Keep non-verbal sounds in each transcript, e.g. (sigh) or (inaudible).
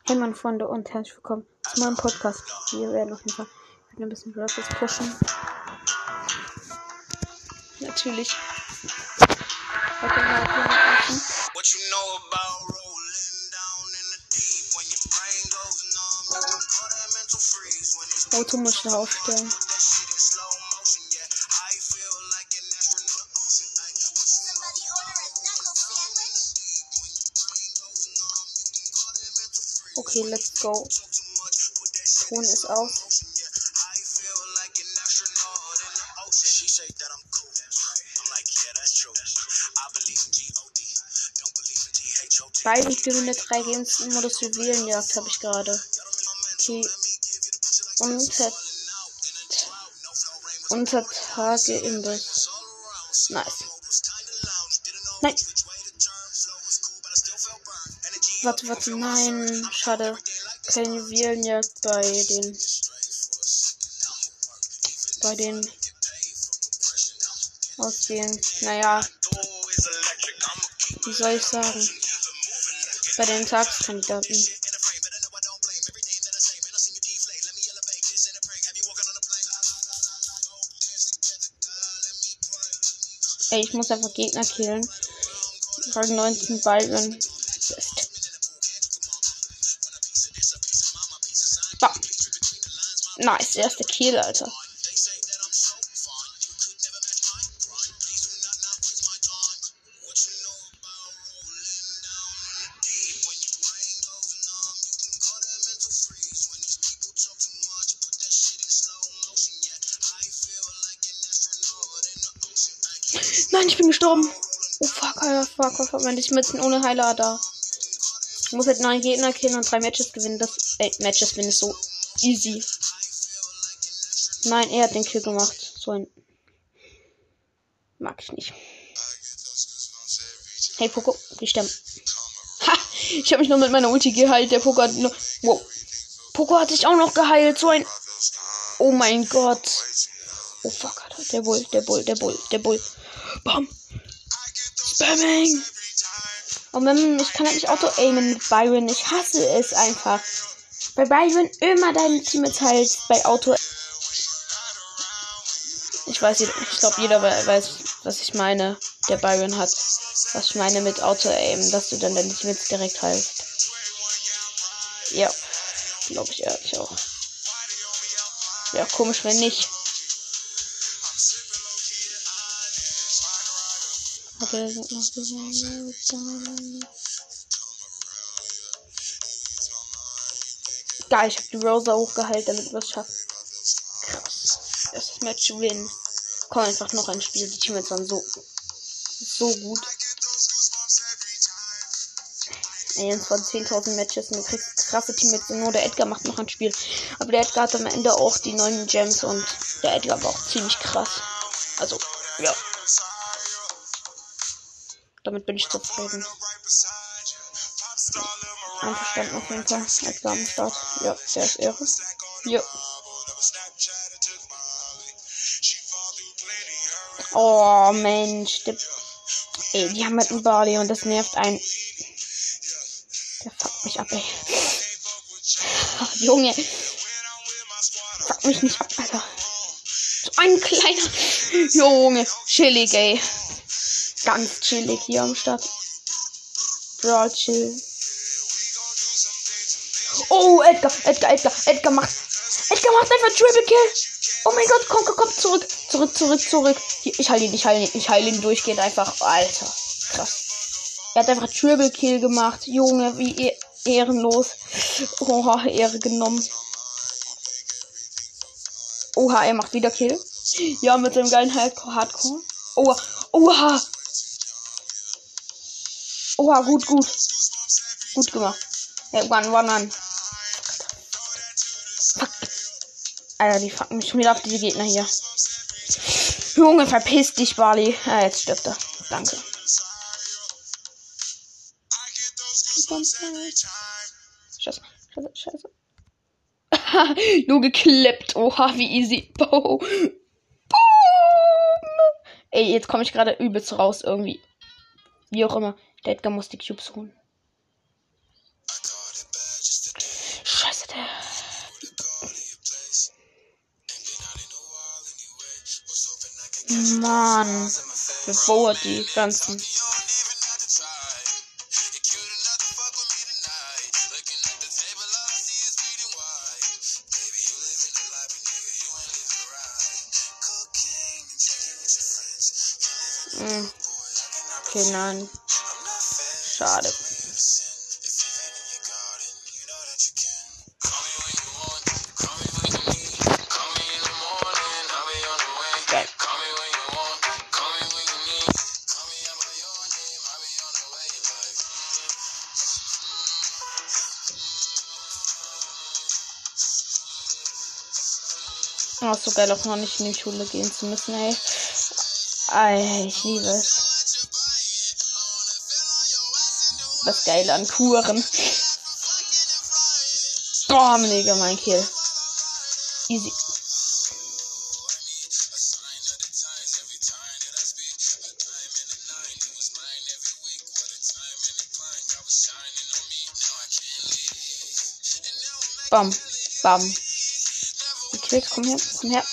Hey meine Freunde und herzlich willkommen zu meinem Podcast. Wir werden auf jeden Fall ein bisschen Graphics pushen. Natürlich. Heute mal. What you know about rolling down in the deep when your brain goes numb? Auto muss ich aufstellen. In G-O-D. Don't believe in T-H-O-T. Beide Stunde 3 Games im Modus Juwelenjagd habe ich gerade. Okay. Unter, unter Tage Imbiss. Nice. Warte, warte, nein. Schade. Keine Juwelenjagd bei den. Bei den. Aus den. Naja. Wie soll ich sagen? Bei den Tagskandidaten. Ey, ich muss einfach Gegner killen. Rang 19 Byron. Nice, erster Kill, Alter. Nein, ich bin gestorben. Oh fuck, Alter, fuck, fuck, fuck. Wenn ich mitten ohne Heiler da. Ich muss halt neun Gegner killen und drei Matches gewinnen. Das, ey, Matches gewinnen ist so easy. Nein, er hat den Kill gemacht. So ein. Mag ich nicht. Hey, Poco, die sterben. Ha! Ich habe mich nur mit meiner Ulti geheilt. Der Poco hat nur. Wow. Poco hat sich auch noch geheilt. So ein. Oh mein Gott. Oh fuck. Der Bull, der Bull, der Bull, der Bull. Bam. Spamming. Und wenn, ich kann halt nicht auto-aimen mit Byron. Ich hasse es einfach. Bei Byron immer deine Teammates halt bei Auto. Ich weiß, ich glaube, jeder we- weiß, was ich meine. Der Byron hat. Was ich meine mit Auto-Aim, dass du dann deine Teammates direkt heilst. Ja. Glaube ich ehrlich auch. Ja, komisch, wenn nicht. Geil, ich hab die Rosa hochgehalten, damit wir es schaffen. Krass. Erstes Match win. Komm einfach noch ein Spiel. Die Teammates waren so, so gut. Ey, und von 10.000 Matches und du kriegst krasse Teammates. Und nur der Edgar macht noch ein Spiel. Aber der Edgar hat am Ende auch die neuen Gems und der Edgar war auch ziemlich krass. Also, ja. Damit bin ich zufrieden. Einverstanden auf jeden Fall. Edgar am Start. Ja, der ist Ehre. Ja. Oh, Mensch. Der, ey, die haben halt einen Barley und das nervt einen. Der fuckt mich ab, ey. Ach, Junge. Fuck mich nicht ab, Alter. So ein kleiner. Junge. Chillig, ey. Ganz chillig hier am Start. Brawl chill. Oh, Edgar, Edgar, Edgar, Edgar macht. Edgar macht einfach Triple Kill. Oh mein Gott, komm, komm, komm, zurück. Zurück, zurück, zurück. Hier, ich heile ihn, ich heile ihn, ich heile ihn durchgehend einfach. Alter, krass. Er hat einfach Triple Kill gemacht. Junge, wie eh- ehrenlos. Oha, Ehre genommen. Oha, er macht wieder Kill. Ja, mit seinem geilen. Hardcore. Oha, oha. Oha, gut, gut. Gut gemacht. Ja, one, one, one. Alter, die fucken mich schon wieder ab, diese Gegner hier. Junge, verpiss dich, Barley. Ah, jetzt stirbt er. Danke. Scheiße, scheiße, scheiße. (laughs) Nur geklippt. Oha, wie easy. Boom. Boom. Ey, jetzt komme ich gerade übelst raus irgendwie. Wie auch immer. Der Edgar muss die Cubes holen. Mann. Bevor die ganzen. Hm. Okay, nein. Schade. So geil, auch noch nicht in die Schule gehen zu müssen, ey. Ey, ich liebe es. Das Geile an Kuren. Boah, mega mein Kill. Easy. Bam, bam. Okay, komm her, komm her.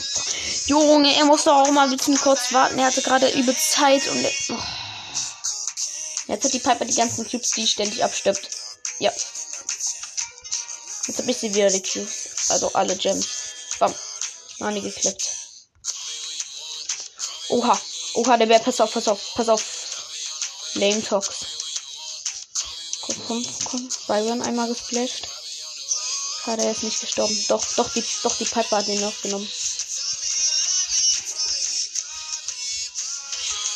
Junge, er musste auch mal ein bisschen kurz warten. Er hatte gerade übel Zeit und. er- Oh. Jetzt hat die Piper die ganzen Cubes, die ständig abstirbt. Ja. Jetzt habe ich sie wieder die Cubes. Also alle Gems. Bam. Mani geklippt. Oha. Oha, der Bär, pass auf, pass auf, pass auf. Lane Tox. Komm, komm, komm. Byron einmal gesplasht. Schade, er ist nicht gestorben. Doch, doch, die, doch, die Piper hat ihn aufgenommen.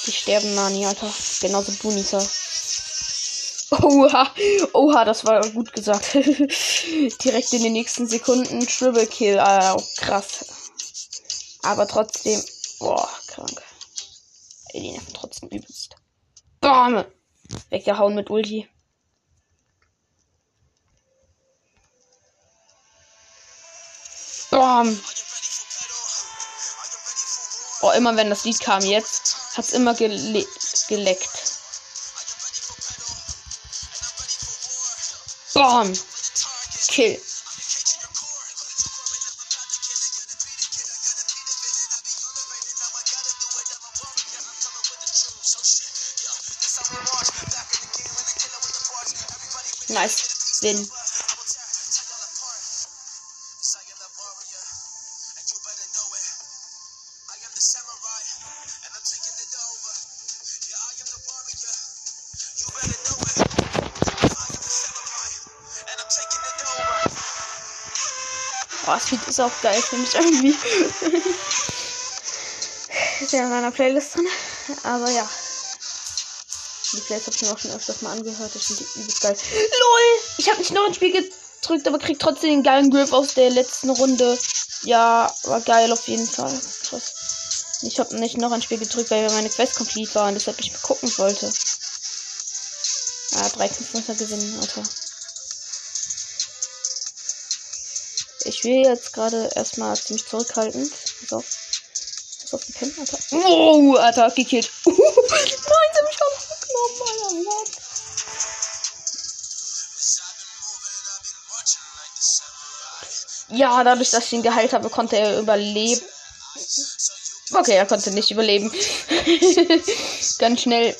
Die sterben, Nani, Alter. Genauso du, Nita. Oha, oha, das war gut gesagt. (laughs) Direkt in den nächsten Sekunden Triple Kill. Ah, krass. Aber trotzdem, boah, krank. Die nerven trotzdem übelst. Bam! Weggehauen mit Ulti. Bam! Oh, immer wenn das Lied kam jetzt, hat's immer gele geleckt. Bam! Kill. Nice. Win. Das Lied ist auch geil, finde ich irgendwie. (laughs) ist ja in meiner Playlist drin. Aber ja. Die Playlist habe ich mir auch schon öfters mal angehört. Ich finde die übelst geil. LOL! Ich habe nicht noch ein Spiel gedrückt, aber krieg trotzdem den geilen Griff aus der letzten Runde. Ja, war geil auf jeden Fall. Krass. Ich habe nicht noch ein Spiel gedrückt, weil meine Quest complete war und deshalb ich gucken wollte. Ah, 3-5 muss er gewinnen, Alter. Ich jetzt gerade erstmal ziemlich zurückhaltend. Pass auf. Pass auf die Pin, Alter. Wow, Alter, gekillt. (laughs) Nein, sie haben mich auch noch genommen, Alter. What? Ja, dadurch, dass ich ihn geheilt habe, konnte er überleben. Okay, er konnte nicht überleben. (laughs) Ganz schnell.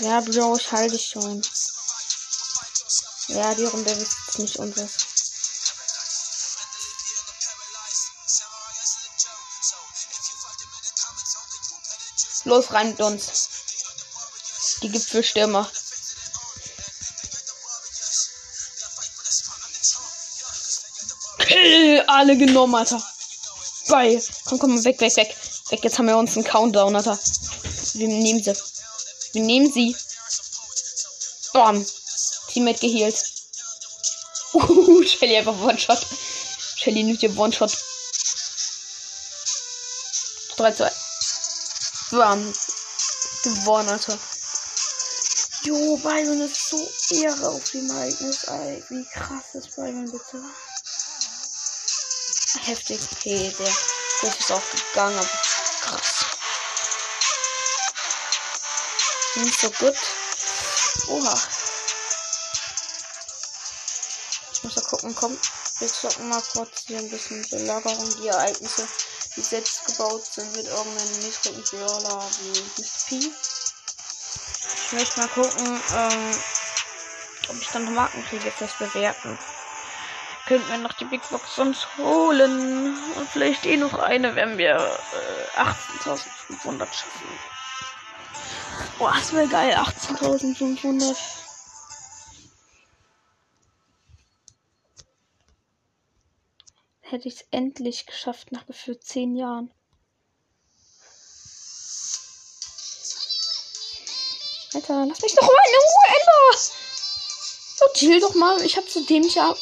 Ja, Bro, ich halte dich schon. Ja, die Runde ist nicht unseres. Los, rein mit uns. Die Gipfelstürmer. Kill, alle genommen, Alter. Geil. Komm, komm, weg, weg, weg. Weg, jetzt haben wir uns einen Countdown, Alter. Wir nehmen sie. Wir nehmen sie. Bam. Teammate gehealt. (laughs) Uh, Shelly einfach One-Shot. Shelly nimmt ihr One-Shot. 3, 2. Bam. Gewonnen, Alter. Jo, Byron ist so Ehre auf dem Ereignis, ey. Wie krass ist Byron bitte? Heftig. Okay, der Griff ist auch gegangen, aber krass. Nicht so gut. Oha. Ich muss mal gucken, komm. Wir zocken mal kurz hier ein bisschen Belagerung, die Ereignisse, die selbst gebaut sind mit irgendeinem niedrigen Brawler wie Mr. P. Ich möchte mal gucken, ähm, ob ich dann noch Marken kriege fürs Bewerten. Könnten wir noch die Big Box sonst holen und vielleicht eh noch eine, wenn wir äh, 18.500 schaffen. Boah, das wäre geil, 18.500. Hätte ich es endlich geschafft nach gefühlt 10 Jahren. Alter, lass mich doch mal in Ruhe, Emma! So, chill doch mal. Ich hab zu dem ja.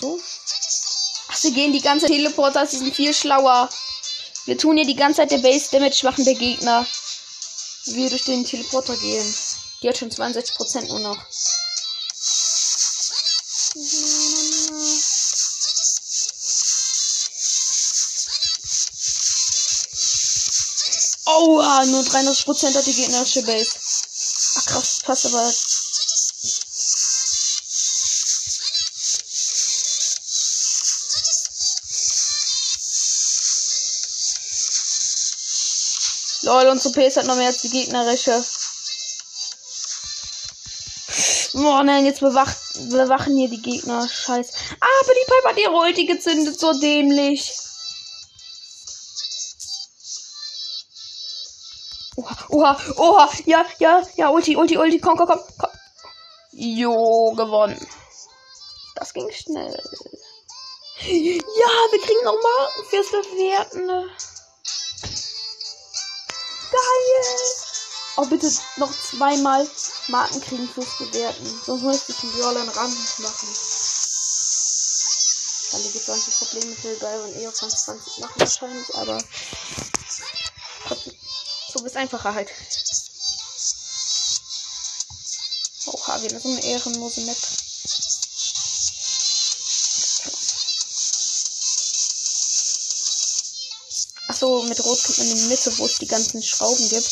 So. Ach, sie gehen die ganze Teleporter. Sie sind viel schlauer. Wir tun hier die ganze Zeit der Base Damage machen der Gegner. Wir durch den Teleporter gehen. Die hat schon 62% nur noch. Oha, nur 93% hat die gegnerische Base. Ach krass, passt aber. Lol, unsere PS hat noch mehr als die gegnerische. Boah, nein, jetzt bewacht, bewachen hier die Gegner. Scheiß. Aber die Piper hat ihre Ulti gezündet, so dämlich. Oha, oha, oha, ja, ja, ja, Ulti, Ulti, Ulti, komm, komm, komm, komm. Jo, gewonnen. Das ging schnell. Ja, wir kriegen noch Marken fürs Bewerten. Geil. Oh, bitte noch zweimal Marken kriegen fürs Bewerten. Sonst müsste ich Brawler in Rand machen. Dann gibt es solche Probleme für geil und eher 2020 machen wahrscheinlich, aber. So ist einfacher halt. Oha, wir so eine ehrenlose Map. Achso, mit Rot man in die Mitte, wo es die ganzen Schrauben gibt.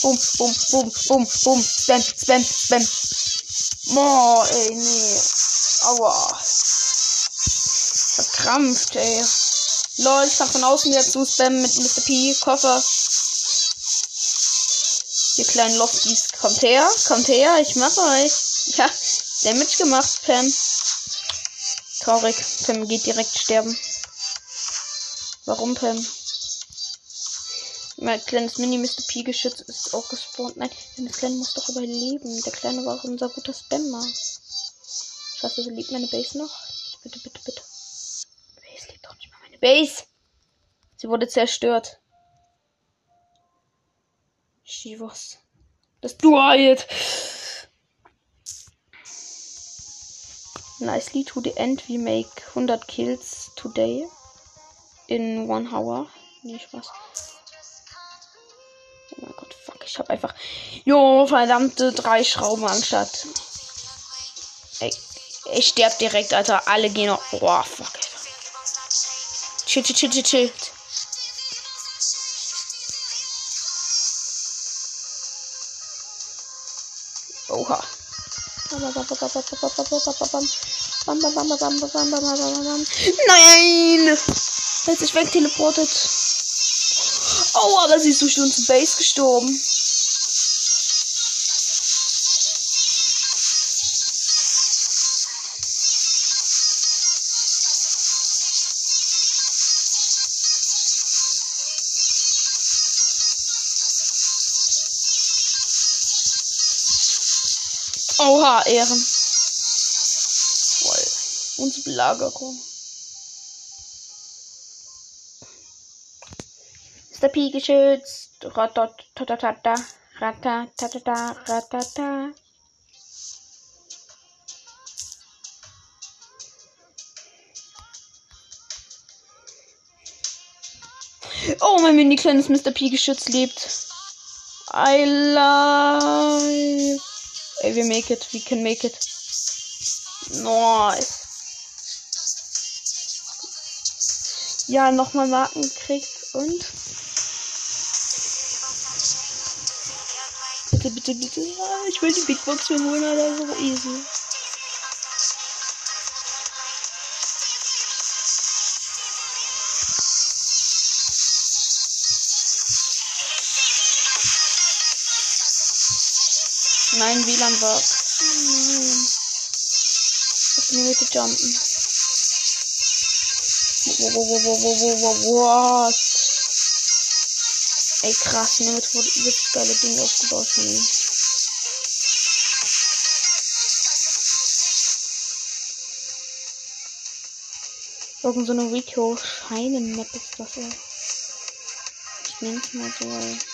Bum, bum, bum, bum, bum. Spam, spam, spam. Boah, ey, nee. Aua. Verkrampft, ey. Lol, ich kann von außen wieder zu spammen mit Mr. P. Koffer. Ihr kleinen Lofties. Kommt her, kommt her, ich mache euch. (laughs) Ja, Damage gemacht, Pam. Traurig. Pam geht direkt sterben. Warum, Pam? Mein kleines Mini-Mr. P-Geschütz ist auch gespawnt. Nein, das Kleine muss doch überleben. Der Kleine war unser guter Spammer. Scheiße, liebt meine Base noch? Bitte, bitte, bitte. Base liebt doch nicht mal meine Base. Sie wurde zerstört. She was. Das Dual. Nicely to the end. We make 100 kills today. In one hour. Nee, Spaß. Ich hab einfach. Jo, verdammte drei Schrauben anstatt. Ey, ich sterb direkt, Alter. Alle gehen noch. Oh, fuck. Chill, chill, chill, chill, chill. Oha. Nein! Er hat sich wegteleportet. Oh, aber sie ist durch unsere Base gestorben. Oha, Ehren. Voll. Unsere Belagerung. Mr. P geschützt. Ratatatata. Ratatatata. Ratata. Oh, mein mini kleines Mr. P geschützt lebt. I love. Ey, we make it. We can make it. Nice. Ja, nochmal Marken gekriegt und. Bitte, bitte, bitte. Ich will die Big Box mir holen, Alter. So easy. Nein, WLAN war. Nein. Auf die Mitte jumpen. Wo, wo, wo, wo, wo, wo, wo, what? Ey, krass, der Mitte wurde übelst geile Dinge aufgebaut von ihm. Irgend so eine Rico Scheinen Map ist das, ey. Ich nenn's mal so, ey.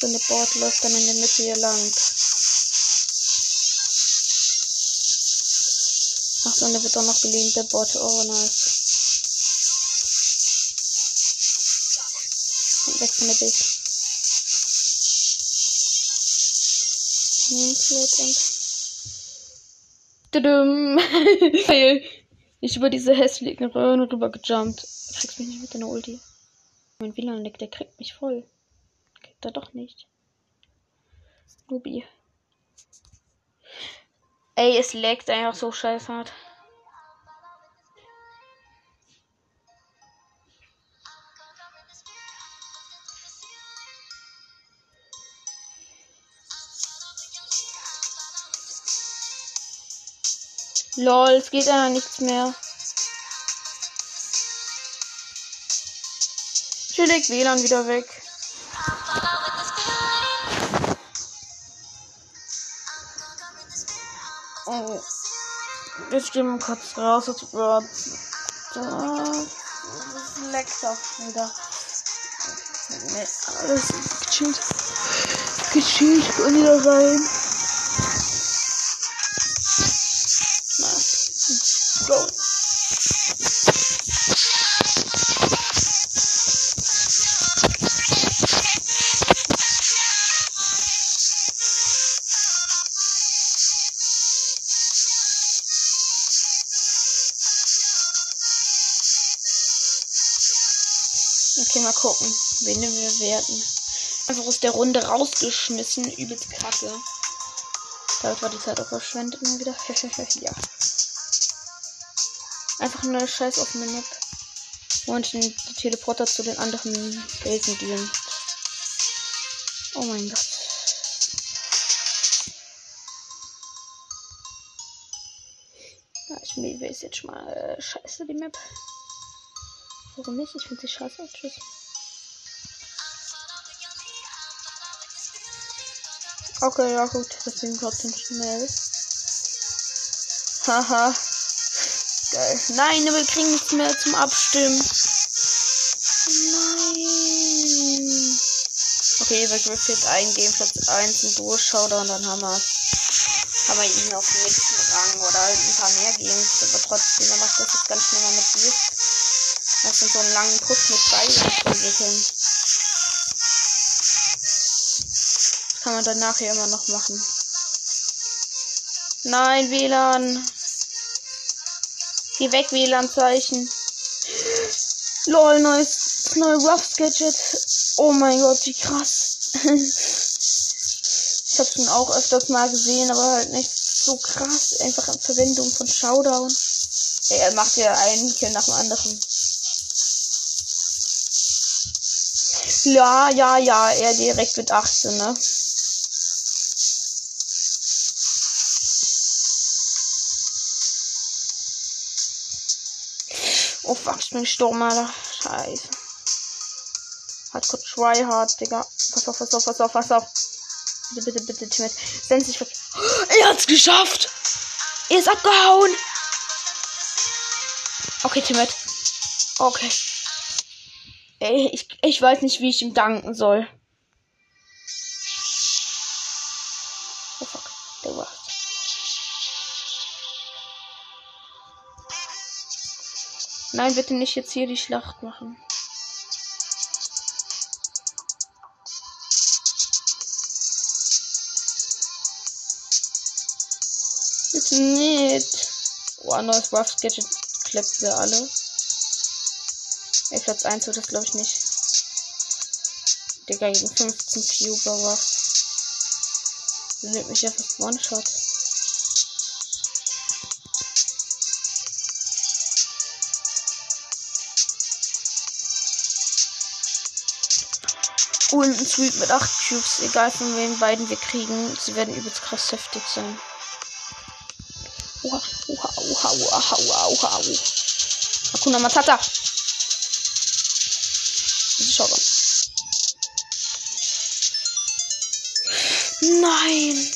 So eine Board läuft dann in der Mitte hier lang. Ach so, und der wird auch noch gelebt, der Bot. Oh, nice. Kommt weg von der Base. Moonslip und. Tudum. (laughs) Geil. Ich über diese hässlichen Röhren rüber gejumpt. Kriegst mich nicht mit deiner Ulti. Mein WLAN leckt, der kriegt mich voll. Kriegt er doch nicht. Nubi. Ey, es leckt einfach so scheiße. Lol, es geht ja nichts mehr. Chillig, WLAN wieder weg. Oh. Jetzt gehen wir kurz raus aus Word. Das leckt auch wieder. Nee, alles gechillt. Gechillt und wieder rein. Wen wir werden. Einfach aus der Runde rausgeschmissen, übelst kacke. Damit war die Zeit auch verschwendet mal wieder. (laughs) ja. Einfach eine scheiß offene Map. Und die Teleporter zu den anderen Basen dienen. Oh mein Gott. Ja, ich die Base jetzt mal äh, scheiße, die Map. Warum nicht? Ich finde sie scheiße. Tschüss. Okay, ja gut, das ging trotzdem schnell. Haha. Geil. Nein, wir kriegen nichts mehr zum Abstimmen. Nein. Okay, wir dürfen jetzt eingehen, Platz 1 und Durchschauder und dann haben wir haben wir ihn auf den nächsten Rang oder halt ein paar mehr Games, aber trotzdem, er macht das jetzt ganz schnell mal mit dir. Lass uns so einen langen Push mit bei entwickeln. Kann man dann nachher immer noch machen. Nein, WLAN. Geh weg, WLAN-Zeichen. Lol, neues, neue Rough Gadget. Oh mein Gott, wie krass. ich hab's schon auch öfters mal gesehen, aber halt nicht so krass. Einfach an Verwendung von Showdown. Er macht ja einen Kill nach dem anderen. Ja, ja, ja, er direkt mit 18, ne? Oh fuck, ich bin gestorben, Alter. Scheiße. Hardcore Tryhard, Digga. Pass auf, pass auf, pass auf, pass auf. Bitte, bitte, bitte, Timid. Senz dich weg. Er hat's geschafft! Er ist abgehauen! Okay, Timid. Okay. Ey, ich, ich weiß nicht, wie ich ihm danken soll. Nein, bitte nicht jetzt hier die Schlacht machen. Bitte nicht. Oh, neues Rough Gadget klappt wir alle. Ey, Platz 1 wird das glaube ich nicht. Digga, gegen 15 Cube oder was. Nimmt mich ja fast One-Shot. Ein Sweep mit 8 Cubes, egal von wem beiden wir kriegen. Sie werden übelst krass heftig sein. Oha, oha, oha, oha, oha, oha, oha. Hakuna Matata. Diese Shotgun. Nein.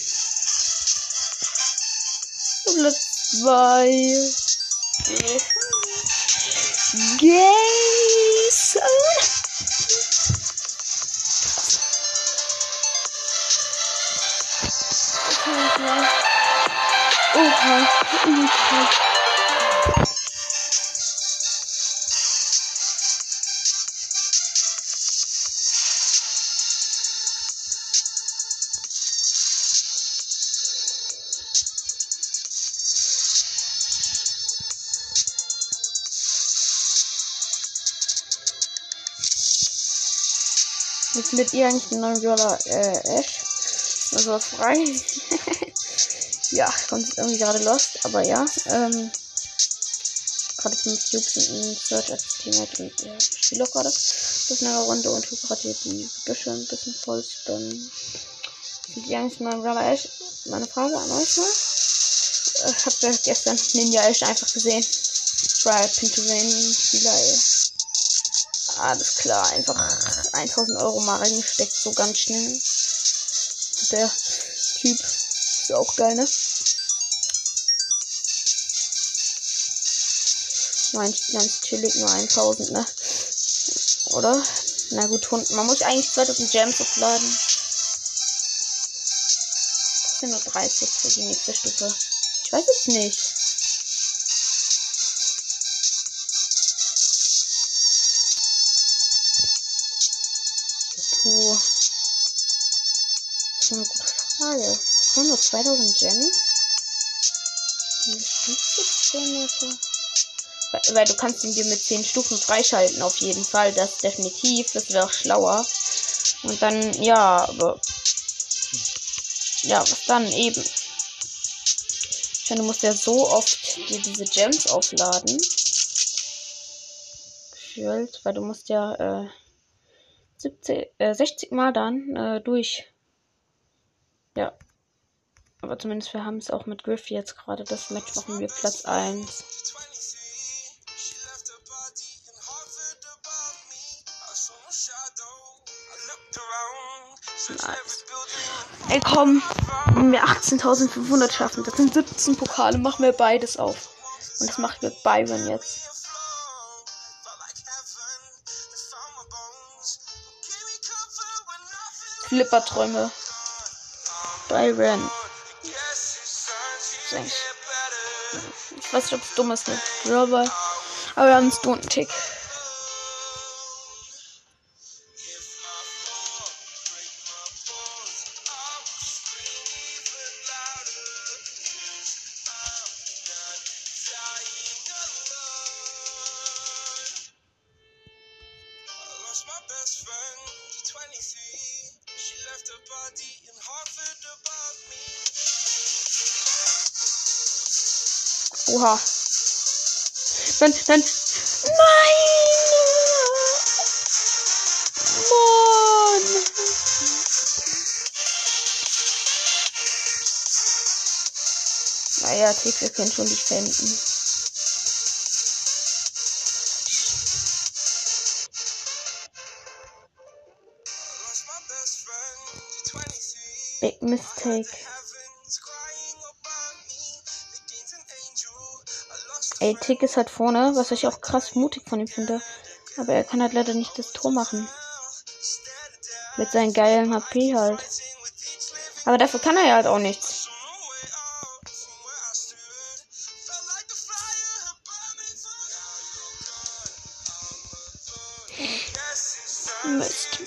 Platz 2. Gays. Findet ihr eigentlich den neuen Brawler äh, Ash? Also frei. (laughs) ja, kommt jetzt irgendwie gerade lost, aber ja. Ähm, gerade 5 Cubes in in Search als Teammate und äh, spiele auch gerade das eine Runde und tue gerade die Büsche ein bisschen voll spammen. Sind ihr eigentlich neuen Brawler Ash? Meine Frage an euch mal. Äh, Ich hab ja gestern Ninja Ash einfach gesehen. Try Pinto Spieler, ey. Alles klar, einfach 1000 Euro mal reingesteckt, so ganz schnell. Der Typ ist auch geil, ne? Mein ganz chillig, nur 1000, ne? Oder? Na gut. Man muss eigentlich 2000 Gems aufladen. Das sind nur 30 für die nächste Stufe. Ich weiß es nicht. 2000 Gems? Weil du kannst ihn dir mit 10 Stufen freischalten, auf jeden Fall. Das definitiv. Das wäre auch schlauer. Und dann, ja, aber. Ja, was dann eben? Ich meine, du musst ja so oft dir diese Gems aufladen. Gefühlt, weil du musst ja, äh, 70, äh, 60 Mal dann äh, durch. Ja. Aber zumindest wir haben es auch mit Griff jetzt gerade. Das Match machen wir Platz 1. 23, she left her body and hovered above me. I saw no shadow. I looked around, searched Nice. Ey, komm. Wenn wir 18.500 schaffen, das sind 17 Pokale, machen wir beides auf. Und das macht mit Byron jetzt. Felt like better. Ich weiß nicht, ob es dumm ist mit Brawler. Aber wir haben einen Stunten-Tick. Oha. Dann, dann. Nein! Mann! Naja, Tick, wir schon friend, 23. Big mistake. Ey, Tick ist halt vorne, was ich auch krass mutig von ihm finde. Aber er kann halt leider nicht das Tor machen. Mit seinem geilen HP halt. Aber dafür kann er ja halt auch nichts. Mist.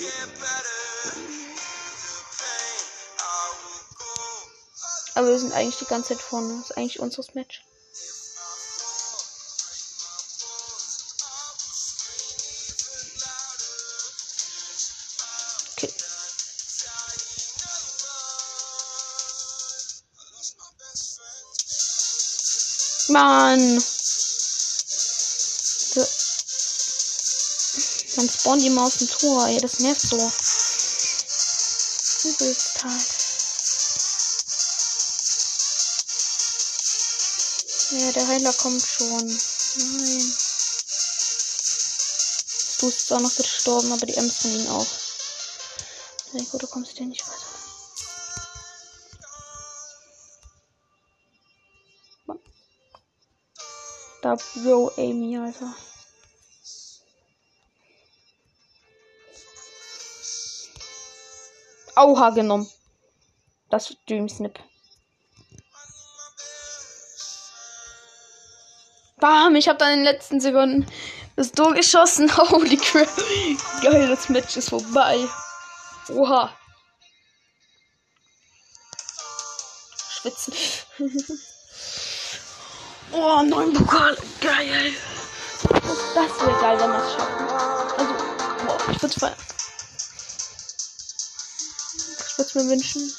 Aber wir sind eigentlich die ganze Zeit vorne. Das ist eigentlich unseres Match. Mann. So. Dann spawnt die mal aus dem Tor. Ey, das nervt so. Übelst halt. Ja, der Heiler kommt schon. Nein. Du bist zwar noch gestorben, aber die Ems von ihm auch. Sehr gut, du kommst hier nicht weiter. Da, Bro, Amy, Alter. Auha genommen. Das Dream Snip. Bam, ich habe dann in den letzten Sekunden das Tor geschossen. (laughs) Holy crap. Geil, das Match ist vorbei. Oha. Schwitzen. (laughs) oh, neun Pokal. Geil. Das wäre geil, wenn wir es schaffen. Also, boah, ich würde es. Ich würde es mir wünschen.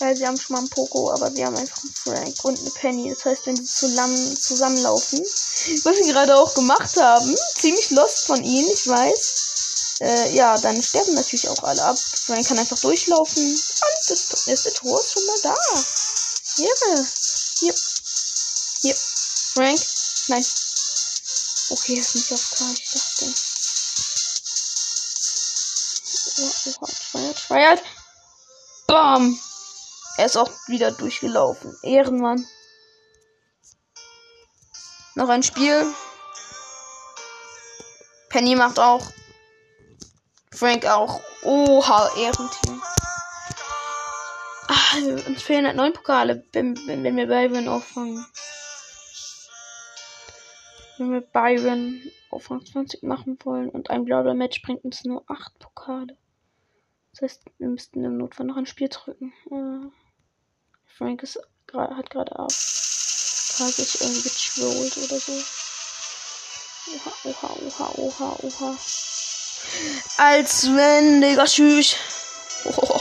Ja, sie haben schon mal einen Poco, aber wir haben einfach einen Frank und eine Penny. Das heißt, wenn sie zusammen, zusammenlaufen, was sie gerade auch gemacht haben, ziemlich lost von ihnen, ich weiß. Äh, ja, dann sterben natürlich auch alle ab. Frank kann einfach durchlaufen. Und das erste Tor ist schon mal da. Hier. Hier. Hier. Frank. Nein. Okay, ist nicht auf K, ich dachte. Oha, Schweiert. Bam. Er ist auch wieder durchgelaufen. Ehrenmann. Noch ein Spiel. Penny macht auch. Frank auch. Oha, Ehrenteam. Ah, uns fehlen halt neun Pokale, wenn, wenn, wenn wir Byron auffangen. Wir Byron auf Rang 20 machen wollen und ein blauer Match bringt uns nur acht Pokale. Das heißt, wir müssten im Notfall noch ein Spiel drücken. Äh, Frank ist, hat gerade ab. Tag ist irgendwie getrollt oder so. Oha, oha, oha, oha, oha. Als wenn, Digga, tschüss. Oh.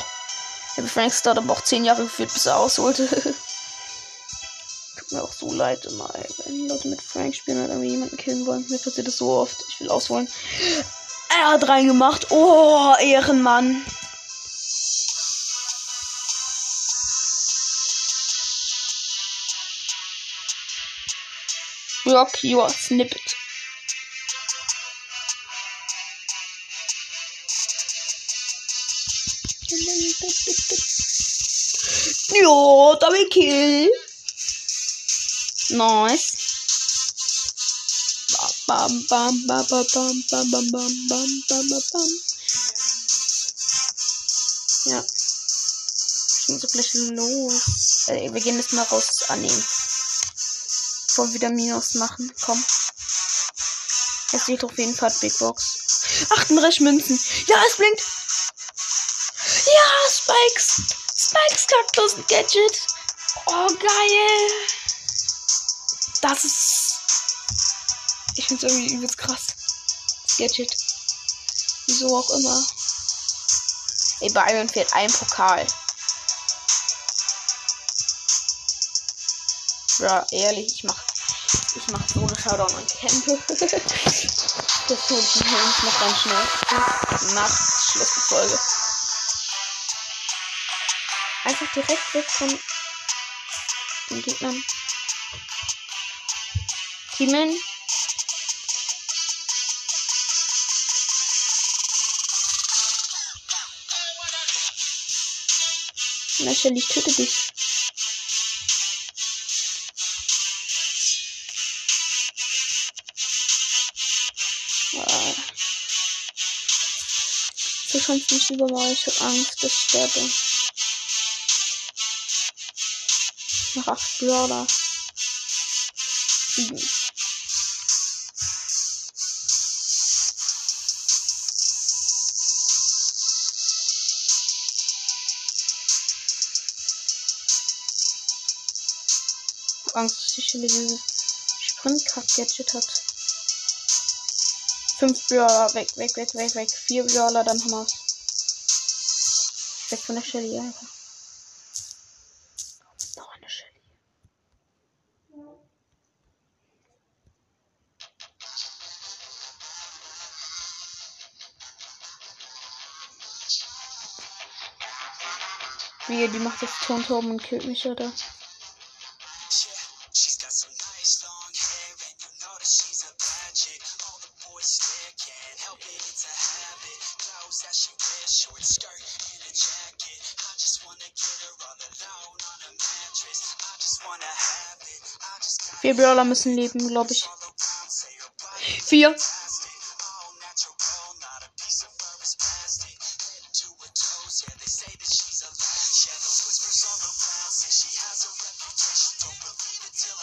Ich habe Frank Start aber auch 10 Jahre geführt, bis er ausholte. (laughs) Auch so leid immer, ey. Wenn Leute mit Frank spielen und irgendwie jemanden killen wollen. Mir passiert das so oft. Ich will ausholen. Er hat reingemacht. Oh, Ehrenmann. Rock your snippet. Jo, Double Kill. Nice. Bam, bam, bam, bam, bam, bam, bam, bam, bam, bam, bam, bam. Ja. Ich muss gleich los. Äh, wir gehen jetzt mal raus annehmen. Bevor wir wieder Minus machen. Komm. Es sieht auf jeden Fall Big Box. 38 Münzen. Ja, es blinkt. Ja, Spikes. Spikes Kaktus Gadget. Oh, geil. Das ist. Ich finde es irgendwie übelst krass. Gadget. Wieso auch immer. Ey, Iron fehlt ein Pokal. Ja, ehrlich, ich mach. Ich mach so eine Showdown an Kämpfe. (laughs) das tue ich nicht noch ganz schnell. Nach Schluss der Folge. Einfach direkt weg von den Gegnern. Teamen. Na, Shelly, ich töte dich. Ah. Du kannst nicht übermorgen, ich hab Angst, dass ich sterbe. Noch 8 Brawler. 7. Stelle dieses Sprint-Gadget hat. 5 Brawler, weg, weg, weg, weg, weg. 4 Brawler, dann haben wir's. Weg von der Shelly, Alter. Noch eine Shelly. Wie, die macht jetzt Tonturm und killt mich, oder?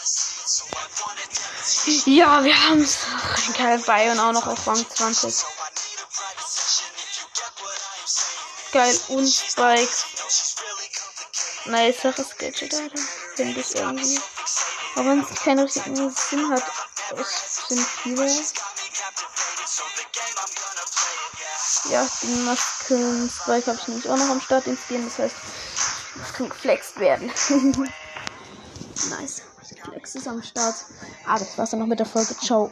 I see it, so I wanna demonstrate. Ja, wir haben es. Geil bei und auch noch auf Rang 20. So I need a private session if you get what I am saying. Geil und really complicated. Niceres Gadget, Alter. Finde ich irgendwie. Auch wenn es keinen richtigen Sinn hat. Es sind viele. Ja, den Masken Spike habe ich nämlich auch noch am Start den Skin. Das heißt, das kann geflext werden. (laughs) nice. Flex ist am Start. Ah, das war's dann noch mit der Folge. Ciao.